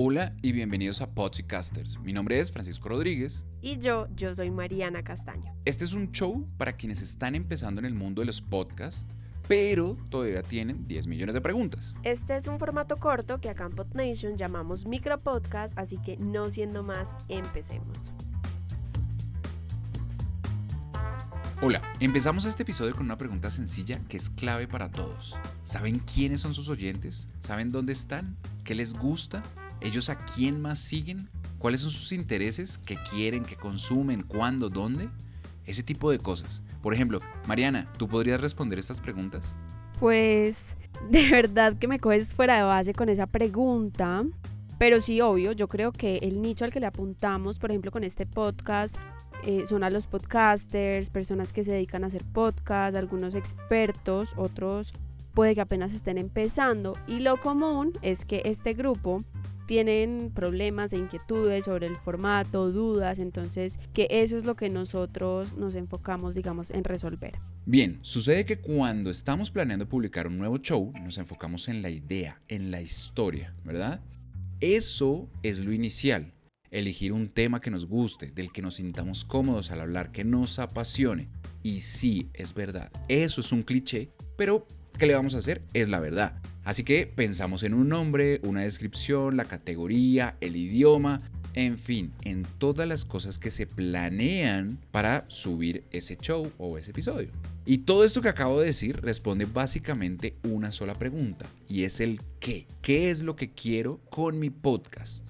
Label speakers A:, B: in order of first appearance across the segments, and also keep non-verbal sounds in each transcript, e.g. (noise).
A: Hola y bienvenidos a Podcasters. Mi nombre es Francisco Rodríguez.
B: Y yo, yo soy Mariana Castaño.
A: Este es un show para quienes están empezando en el mundo de los podcasts, pero todavía tienen 10 millones de preguntas.
B: Este es un formato corto que acá en PodNation llamamos micropodcast, así que no siendo más, empecemos.
A: Hola, empezamos este episodio con una pregunta sencilla que es clave para todos. ¿Saben quiénes son sus oyentes? ¿Saben dónde están? ¿Qué les gusta? ¿Ellos a quién más siguen? ¿Cuáles son sus intereses? ¿Qué quieren? ¿Qué consumen? ¿Cuándo? ¿Dónde? Ese tipo de cosas. Por ejemplo, Mariana, ¿tú podrías responder estas preguntas?
B: Pues de verdad que me coges fuera de base con esa pregunta. Pero sí, obvio, yo creo que el nicho al que le apuntamos, por ejemplo, con este podcast, eh, son a los podcasters, personas que se dedican a hacer podcast, algunos expertos, otros puede que apenas estén empezando. Y lo común es que este grupo tienen problemas e inquietudes sobre el formato, dudas, entonces que eso es lo que nosotros nos enfocamos, digamos, en resolver.
A: Bien, sucede que cuando estamos planeando publicar un nuevo show, nos enfocamos en la idea, en la historia, ¿verdad? Eso es lo inicial. Elegir un tema que nos guste, del que nos sintamos cómodos al hablar, que nos apasione. Y sí, es verdad, eso es un cliché, pero ¿qué le vamos a hacer? Es la verdad. Así que pensamos en un nombre, una descripción, la categoría, el idioma, en fin, en todas las cosas que se planean para subir ese show o ese episodio. Y todo esto que acabo de decir responde básicamente una sola pregunta, y es el qué. ¿Qué es lo que quiero con mi podcast?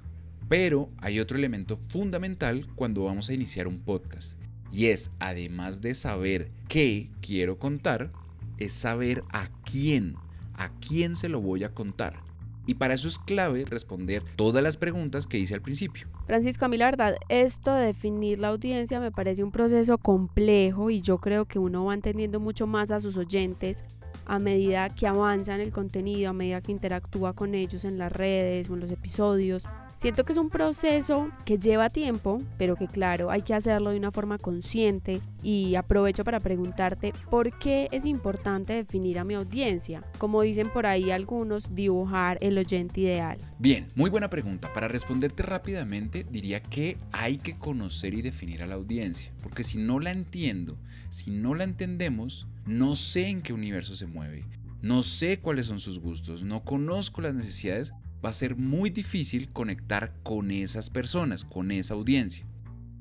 A: Pero hay otro elemento fundamental cuando vamos a iniciar un podcast, y es, además de saber qué quiero contar, es saber a quién a quién se lo voy a contar. Y para eso es clave responder todas las preguntas que hice al principio.
B: Francisco, a mí la verdad, esto de definir la audiencia me parece un proceso complejo y yo creo que uno va entendiendo mucho más a sus oyentes a medida que avanza en el contenido, a medida que interactúa con ellos en las redes o en los episodios. Siento que es un proceso que lleva tiempo, pero que claro, hay que hacerlo de una forma consciente y aprovecho para preguntarte por qué es importante definir a mi audiencia. Como dicen por ahí algunos, dibujar el oyente ideal.
A: Bien, muy buena pregunta. Para responderte rápidamente, diría que hay que conocer y definir a la audiencia, porque si no la entiendo, si no la entendemos, no sé en qué universo se mueve, no sé cuáles son sus gustos, no conozco las necesidades va a ser muy difícil conectar con esas personas, con esa audiencia.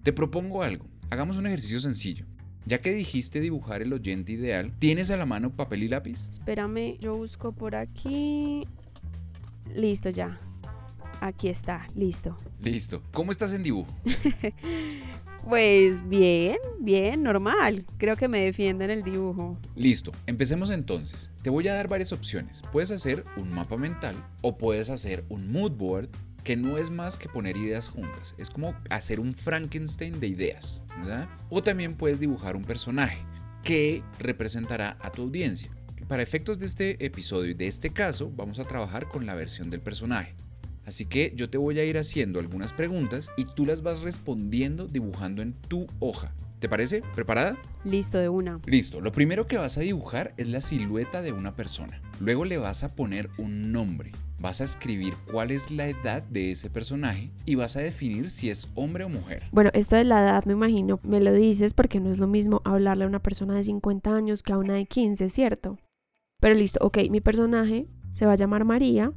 A: Te propongo algo, hagamos un ejercicio sencillo. Ya que dijiste dibujar el oyente ideal, ¿tienes a la mano papel y lápiz?
B: Espérame, yo busco por aquí. Listo ya. Aquí está, listo.
A: Listo. ¿Cómo estás en dibujo? (laughs)
B: Pues bien, bien, normal. Creo que me defiende en el dibujo.
A: Listo, empecemos entonces. Te voy a dar varias opciones. Puedes hacer un mapa mental o puedes hacer un mood board que no es más que poner ideas juntas. Es como hacer un Frankenstein de ideas, ¿verdad? O también puedes dibujar un personaje que representará a tu audiencia. Para efectos de este episodio y de este caso, vamos a trabajar con la versión del personaje. Así que yo te voy a ir haciendo algunas preguntas y tú las vas respondiendo dibujando en tu hoja. ¿Te parece? ¿Preparada?
B: Listo, de una.
A: Listo. Lo primero que vas a dibujar es la silueta de una persona. Luego le vas a poner un nombre. Vas a escribir cuál es la edad de ese personaje y vas a definir si es hombre o mujer.
B: Bueno, esto de la edad me imagino, me lo dices porque no es lo mismo hablarle a una persona de 50 años que a una de 15, ¿cierto? Pero listo, ok, mi personaje se va a llamar María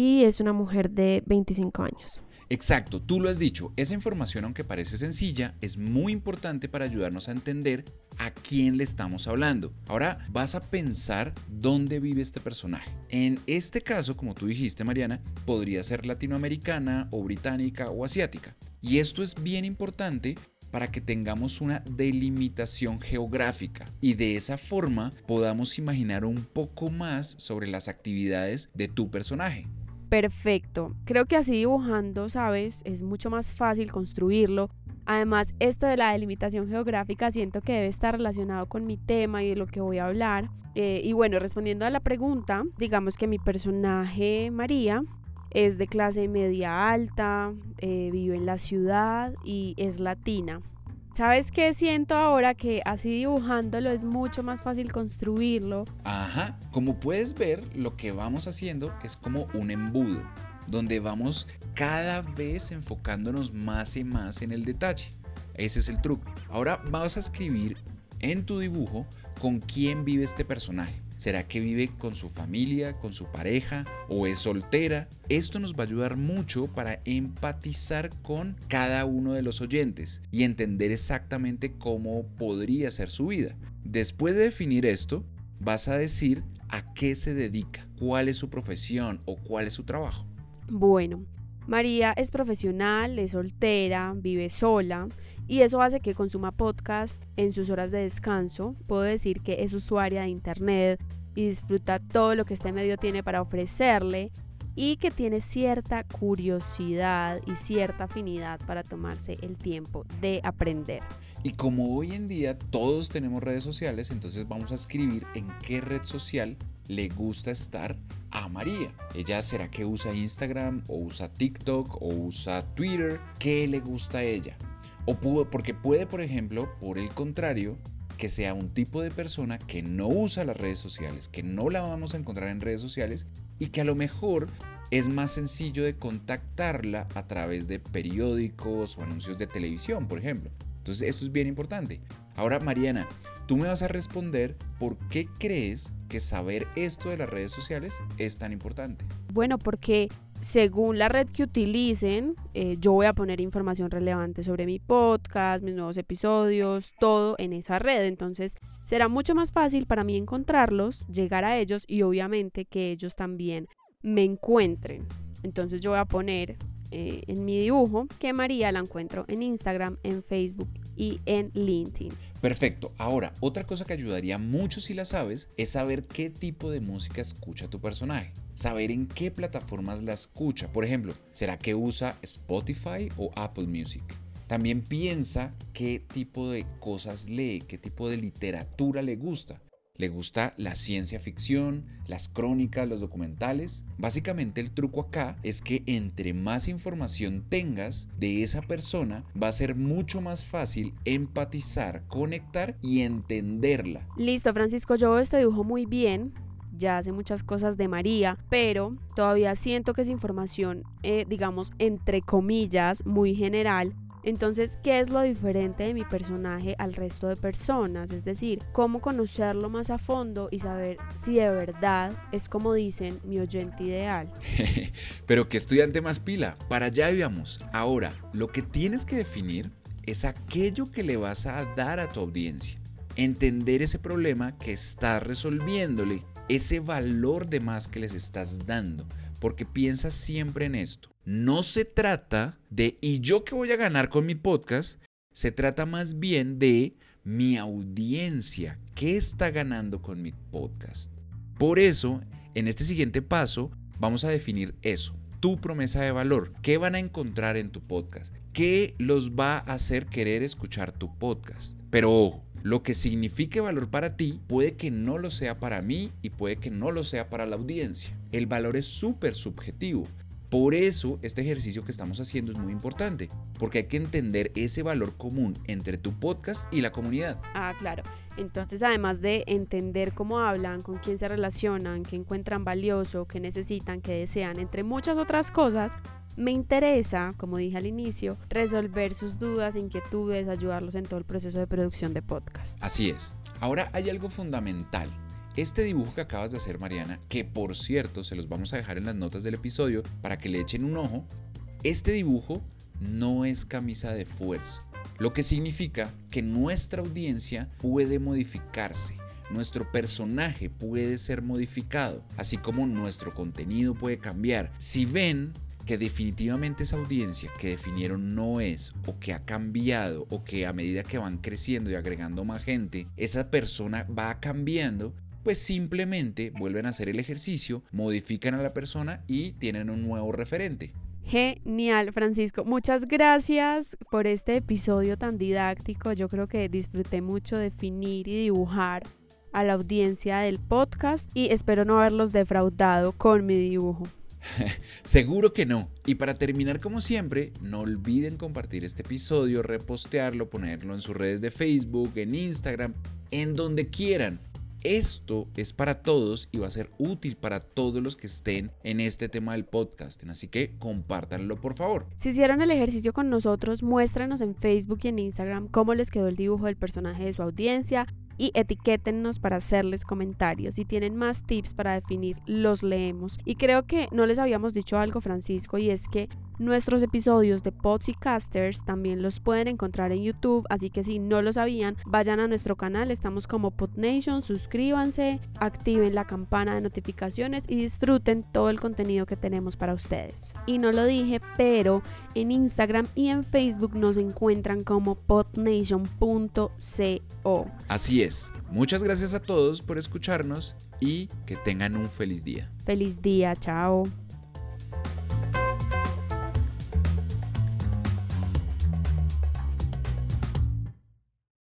B: y es una mujer de 25 años.
A: Exacto, tú lo has dicho, esa información aunque parece sencilla, es muy importante para ayudarnos a entender a quién le estamos hablando. Ahora vas a pensar dónde vive este personaje. En este caso, como tú dijiste Mariana, podría ser latinoamericana o británica o asiática. Y esto es bien importante para que tengamos una delimitación geográfica y de esa forma podamos imaginar un poco más sobre las actividades de tu personaje
B: perfecto. Creo que así dibujando, ¿sabes? Es mucho más fácil construirlo. Además, esto de la delimitación geográfica siento que debe estar relacionado con mi tema y de lo que voy a hablar. Eh, y bueno, respondiendo a la pregunta, digamos que mi personaje María es de clase media alta, eh, vive en la ciudad y es latina. ¿Sabes qué siento ahora? Que así dibujándolo es mucho más fácil construirlo.
A: Ajá, como puedes ver, lo que vamos haciendo es como un embudo. donde vamos cada vez enfocándonos más y más en el detalle. Ese es el truco. Ahora vas a escribir en tu dibujo con quién vive este personaje. ¿Será que vive con su familia, con su pareja o es soltera? Esto nos va a ayudar mucho para empatizar con cada uno de los oyentes y entender exactamente cómo podría ser su vida. Después de definir esto, vas a decir a qué se dedica, cuál es su profesión o cuál es su trabajo.
B: Bueno, María es profesional, es soltera, vive sola y eso hace que consuma podcast en sus horas de descanso. Puedo decir que es usuaria de internet y disfruta todo lo que este medio tiene para ofrecerle y que tiene cierta curiosidad y cierta afinidad para tomarse el tiempo de aprender.
A: Y como hoy en día todos tenemos redes sociales, entonces vamos a escribir en qué red social le gusta estar a María. Ella será que usa Instagram o usa TikTok o usa Twitter. ¿Qué le gusta a ella? O porque puede, por ejemplo, por el contrario, que sea un tipo de persona que no usa las redes sociales, que no la vamos a encontrar en redes sociales y que a lo mejor es más sencillo de contactarla a través de periódicos o anuncios de televisión, por ejemplo. Entonces, esto es bien importante. Ahora, Mariana, tú me vas a responder por qué crees que saber esto de las redes sociales es tan importante.
B: Bueno, porque según la red que utilicen, eh, yo voy a poner información relevante sobre mi podcast, mis nuevos episodios, todo en esa red. Entonces será mucho más fácil para mí encontrarlos, llegar a ellos y obviamente que ellos también me encuentren. Entonces yo voy a poner eh, en mi dibujo que María la encuentro en Instagram, en Facebook y en LinkedIn.
A: Perfecto. Ahora, otra cosa que ayudaría mucho si la sabes es saber qué tipo de música escucha tu personaje. Saber en qué plataformas la escucha. Por ejemplo, ¿será que usa Spotify o Apple Music? También piensa qué tipo de cosas lee, qué tipo de literatura le gusta. ¿Le gusta la ciencia ficción, las crónicas, los documentales? Básicamente el truco acá es que entre más información tengas de esa persona, va a ser mucho más fácil empatizar, conectar y entenderla.
B: Listo, Francisco, yo esto dibujo muy bien. Ya hace muchas cosas de María, pero todavía siento que es información, eh, digamos, entre comillas, muy general entonces, ¿qué es lo diferente de mi personaje al resto de personas? Es decir, cómo conocerlo más a fondo y saber si de verdad es como dicen mi oyente ideal. (laughs)
A: Pero qué estudiante más pila, para allá íbamos. Ahora, lo que tienes que definir es aquello que le vas a dar a tu audiencia. Entender ese problema que estás resolviéndole, ese valor de más que les estás dando, porque piensas siempre en esto no se trata de, ¿y yo qué voy a ganar con mi podcast? Se trata más bien de mi audiencia, ¿qué está ganando con mi podcast? Por eso, en este siguiente paso, vamos a definir eso, tu promesa de valor, qué van a encontrar en tu podcast, qué los va a hacer querer escuchar tu podcast. Pero ojo, lo que signifique valor para ti puede que no lo sea para mí y puede que no lo sea para la audiencia. El valor es súper subjetivo. Por eso este ejercicio que estamos haciendo es muy importante, porque hay que entender ese valor común entre tu podcast y la comunidad.
B: Ah, claro. Entonces, además de entender cómo hablan, con quién se relacionan, qué encuentran valioso, qué necesitan, qué desean, entre muchas otras cosas, me interesa, como dije al inicio, resolver sus dudas, inquietudes, ayudarlos en todo el proceso de producción de podcast.
A: Así es. Ahora hay algo fundamental este dibujo que acabas de hacer, Mariana, que por cierto se los vamos a dejar en las notas del episodio para que le echen un ojo, este dibujo no es camisa de fuerza, lo que significa que nuestra audiencia puede modificarse. Nuestro personaje puede ser modificado, así como nuestro contenido puede cambiar. Si ven que definitivamente esa audiencia que definieron no es o que ha cambiado o que a medida que van creciendo y agregando más gente, esa persona va cambiando, pues simplemente vuelven a hacer el ejercicio, modifican a la persona y tienen un nuevo referente.
B: Genial, Francisco. Muchas gracias por este episodio tan didáctico. Yo creo que disfruté mucho definir y dibujar a la audiencia del podcast y espero no haberlos defraudado con mi dibujo. (laughs)
A: Seguro que no. Y para terminar, como siempre, no olviden compartir este episodio, repostearlo, ponerlo en sus redes de Facebook, en Instagram, en donde quieran esto es para todos y va a ser útil para todos los que estén en este tema del podcasting. Así que compártanlo por favor.
B: Si hicieron el ejercicio con nosotros, muéstranos en Facebook y en Instagram cómo les quedó el dibujo del personaje de su audiencia y etiquétennos para hacerles comentarios. Si tienen más tips para definir, los leemos. Y creo que no les habíamos dicho algo, Francisco, y es que Nuestros episodios de Pods y Casters también los pueden encontrar en YouTube, así que si no lo sabían, vayan a nuestro canal, estamos como PodNation, suscríbanse, activen la campana de notificaciones y disfruten todo el contenido que tenemos para ustedes. Y no lo dije, pero en Instagram y en Facebook nos encuentran como podnation.co.
A: Así es. Muchas gracias a todos por escucharnos y que tengan un feliz día.
B: Feliz día, chao.